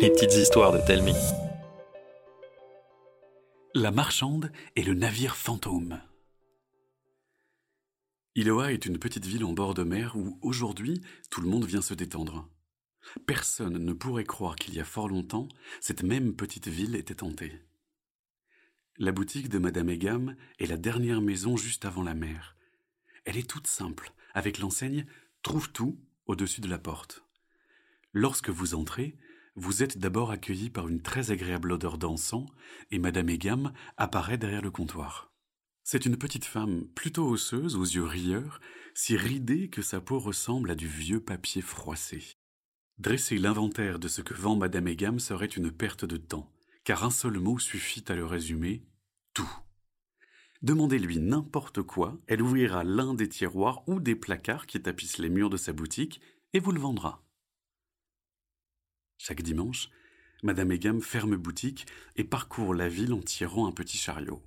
Les petites histoires de Telmi. La marchande et le navire fantôme. Iloa est une petite ville en bord de mer où, aujourd'hui, tout le monde vient se détendre. Personne ne pourrait croire qu'il y a fort longtemps, cette même petite ville était hantée. La boutique de Madame Egam est la dernière maison juste avant la mer. Elle est toute simple, avec l'enseigne Trouve tout au-dessus de la porte. Lorsque vous entrez, vous êtes d'abord accueilli par une très agréable odeur d'encens, et Madame Egam apparaît derrière le comptoir. C'est une petite femme plutôt osseuse, aux yeux rieurs, si ridée que sa peau ressemble à du vieux papier froissé. Dresser l'inventaire de ce que vend Madame Egam serait une perte de temps, car un seul mot suffit à le résumer tout. Demandez-lui n'importe quoi, elle ouvrira l'un des tiroirs ou des placards qui tapissent les murs de sa boutique et vous le vendra. Chaque dimanche, Madame Egam ferme boutique et parcourt la ville en tirant un petit chariot.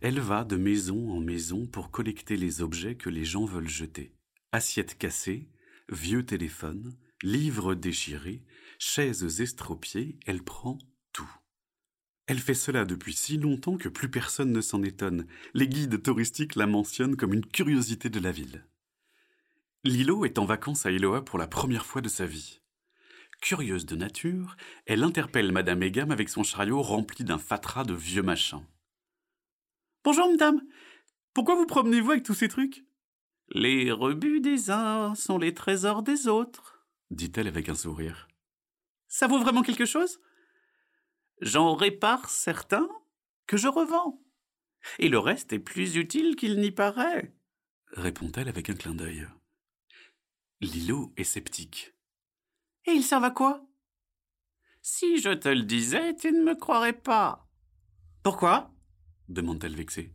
Elle va de maison en maison pour collecter les objets que les gens veulent jeter. Assiettes cassées, vieux téléphones, livres déchirés, chaises estropiées, elle prend tout. Elle fait cela depuis si longtemps que plus personne ne s'en étonne. Les guides touristiques la mentionnent comme une curiosité de la ville. Lilo est en vacances à Eloa pour la première fois de sa vie. Curieuse de nature, elle interpelle Madame Egam avec son chariot rempli d'un fatras de vieux machins. Bonjour, madame. Pourquoi vous promenez-vous avec tous ces trucs? Les rebuts des uns sont les trésors des autres, dit-elle avec un sourire. Ça vaut vraiment quelque chose? J'en répare certains que je revends. Et le reste est plus utile qu'il n'y paraît, répond-elle avec un clin d'œil. Lilo est sceptique. Et ils servent à quoi? Si je te le disais, tu ne me croirais pas. Pourquoi? demande-t-elle vexée.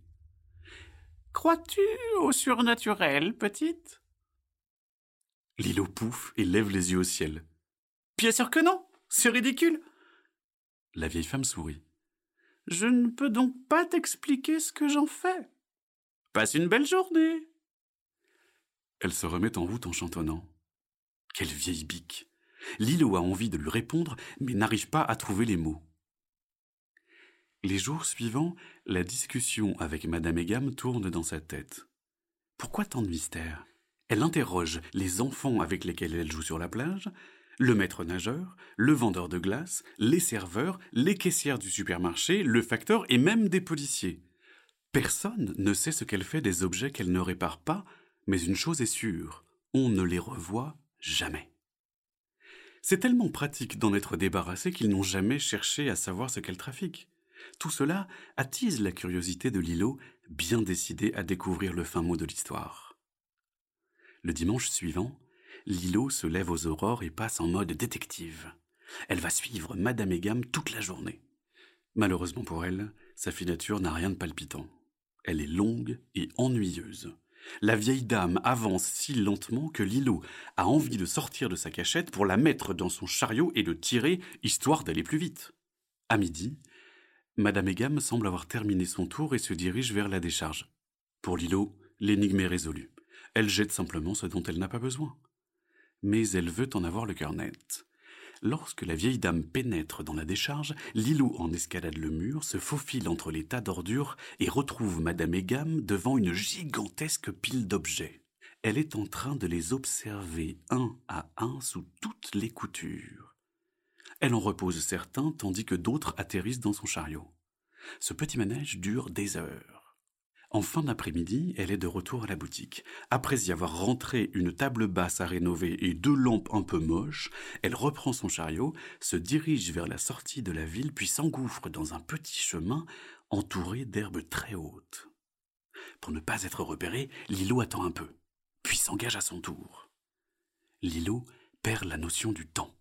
Crois-tu au surnaturel, petite? Lilo pouffe et lève les yeux au ciel. Bien sûr que non, c'est ridicule. La vieille femme sourit. Je ne peux donc pas t'expliquer ce que j'en fais. Passe une belle journée. Elle se remet en route en chantonnant. Quelle vieille bique. Lilo a envie de lui répondre, mais n'arrive pas à trouver les mots. Les jours suivants, la discussion avec Madame Egam tourne dans sa tête. Pourquoi tant de mystère Elle interroge les enfants avec lesquels elle joue sur la plage, le maître nageur, le vendeur de glace, les serveurs, les caissières du supermarché, le facteur et même des policiers. Personne ne sait ce qu'elle fait des objets qu'elle ne répare pas, mais une chose est sûre, on ne les revoit jamais. C'est tellement pratique d'en être débarrassé qu'ils n'ont jamais cherché à savoir ce qu'elle trafique. Tout cela attise la curiosité de Lilo, bien décidée à découvrir le fin mot de l'histoire. Le dimanche suivant, Lilo se lève aux aurores et passe en mode détective. Elle va suivre Madame Egam toute la journée. Malheureusement pour elle, sa filature n'a rien de palpitant. Elle est longue et ennuyeuse. La vieille dame avance si lentement que Lilo a envie de sortir de sa cachette pour la mettre dans son chariot et le tirer, histoire d'aller plus vite. À midi, Madame Egam semble avoir terminé son tour et se dirige vers la décharge. Pour Lilo, l'énigme est résolue. Elle jette simplement ce dont elle n'a pas besoin. Mais elle veut en avoir le cœur net. Lorsque la vieille dame pénètre dans la décharge, Lilo en escalade le mur, se faufile entre les tas d'ordures et retrouve Madame Egam devant une gigantesque pile d'objets. Elle est en train de les observer un à un sous toutes les coutures. Elle en repose certains tandis que d'autres atterrissent dans son chariot. Ce petit manège dure des heures. En fin d'après-midi, elle est de retour à la boutique. Après y avoir rentré une table basse à rénover et deux lampes un peu moches, elle reprend son chariot, se dirige vers la sortie de la ville, puis s'engouffre dans un petit chemin entouré d'herbes très hautes. Pour ne pas être repérée, Lilo attend un peu, puis s'engage à son tour. Lilo perd la notion du temps.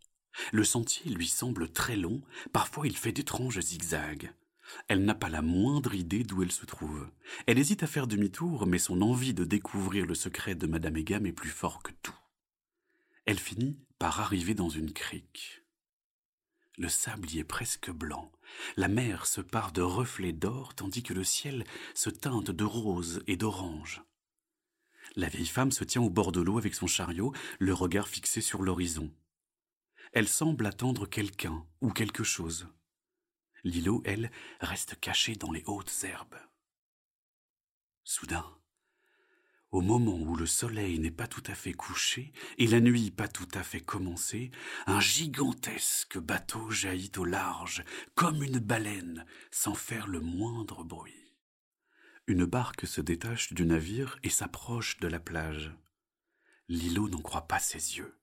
Le sentier lui semble très long, parfois il fait d'étranges zigzags. Elle n'a pas la moindre idée d'où elle se trouve. Elle hésite à faire demi-tour, mais son envie de découvrir le secret de Madame Egam est plus fort que tout. Elle finit par arriver dans une crique. Le sable y est presque blanc. La mer se pare de reflets d'or tandis que le ciel se teinte de rose et d'orange. La vieille femme se tient au bord de l'eau avec son chariot, le regard fixé sur l'horizon. Elle semble attendre quelqu'un ou quelque chose. Lilo, elle, reste cachée dans les hautes herbes. Soudain, au moment où le soleil n'est pas tout à fait couché et la nuit pas tout à fait commencée, un gigantesque bateau jaillit au large, comme une baleine, sans faire le moindre bruit. Une barque se détache du navire et s'approche de la plage. Lilo n'en croit pas ses yeux.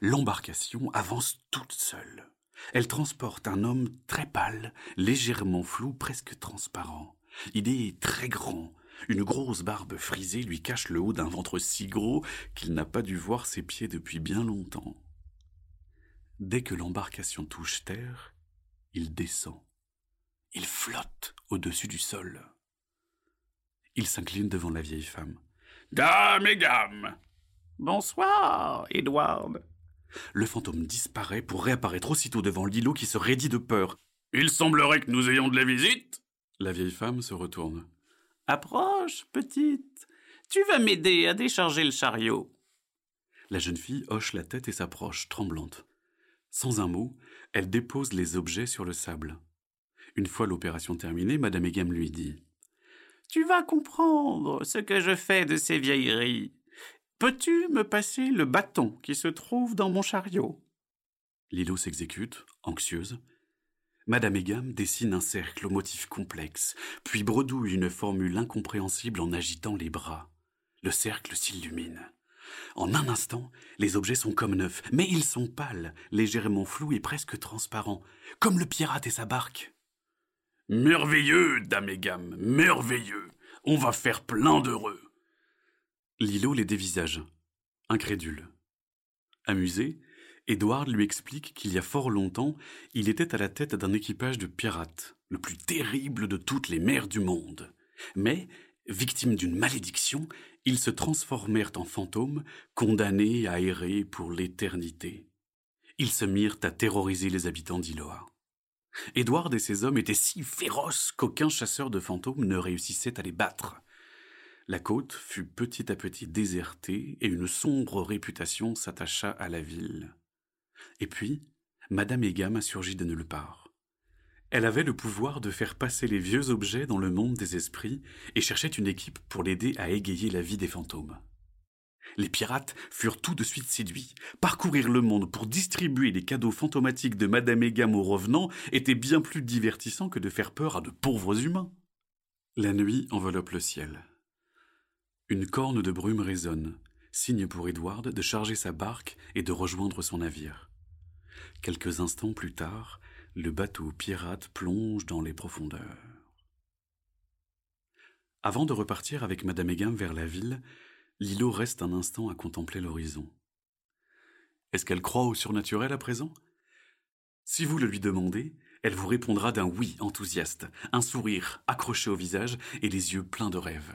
L'embarcation avance toute seule. Elle transporte un homme très pâle, légèrement flou, presque transparent. Il est très grand. Une grosse barbe frisée lui cache le haut d'un ventre si gros qu'il n'a pas dû voir ses pieds depuis bien longtemps. Dès que l'embarcation touche terre, il descend. Il flotte au-dessus du sol. Il s'incline devant la vieille femme. Dame et gamme Bonsoir, Edward. Le fantôme disparaît pour réapparaître aussitôt devant Lilo qui se raidit de peur. Il semblerait que nous ayons de la visite. La vieille femme se retourne. Approche, petite. Tu vas m'aider à décharger le chariot. La jeune fille hoche la tête et s'approche, tremblante. Sans un mot, elle dépose les objets sur le sable. Une fois l'opération terminée, Madame Egam lui dit tu vas comprendre ce que je fais de ces vieilleries. Peux-tu me passer le bâton qui se trouve dans mon chariot? Lilo s'exécute, anxieuse. Madame Egam dessine un cercle au motif complexe, puis bredouille une formule incompréhensible en agitant les bras. Le cercle s'illumine. En un instant, les objets sont comme neufs, mais ils sont pâles, légèrement flous et presque transparents, comme le pirate et sa barque. Merveilleux, dame et gamme, merveilleux. On va faire plein d'heureux. Lilo les dévisage, incrédule. Amusé, Edward lui explique qu'il y a fort longtemps, il était à la tête d'un équipage de pirates, le plus terrible de toutes les mers du monde. Mais, victimes d'une malédiction, ils se transformèrent en fantômes, condamnés à errer pour l'éternité. Ils se mirent à terroriser les habitants d'Iloa. Édouard et ses hommes étaient si féroces qu'aucun chasseur de fantômes ne réussissait à les battre. La côte fut petit à petit désertée et une sombre réputation s'attacha à la ville. Et puis, Madame Egam a surgi de nulle part. Elle avait le pouvoir de faire passer les vieux objets dans le monde des esprits et cherchait une équipe pour l'aider à égayer la vie des fantômes. Les pirates furent tout de suite séduits. Parcourir le monde pour distribuer les cadeaux fantomatiques de Madame Egam aux revenants était bien plus divertissant que de faire peur à de pauvres humains. La nuit enveloppe le ciel. Une corne de brume résonne, signe pour Edward de charger sa barque et de rejoindre son navire. Quelques instants plus tard, le bateau pirate plonge dans les profondeurs. Avant de repartir avec Madame Egam vers la ville, Lilo reste un instant à contempler l'horizon. Est-ce qu'elle croit au surnaturel à présent? Si vous le lui demandez, elle vous répondra d'un oui enthousiaste, un sourire accroché au visage et les yeux pleins de rêves.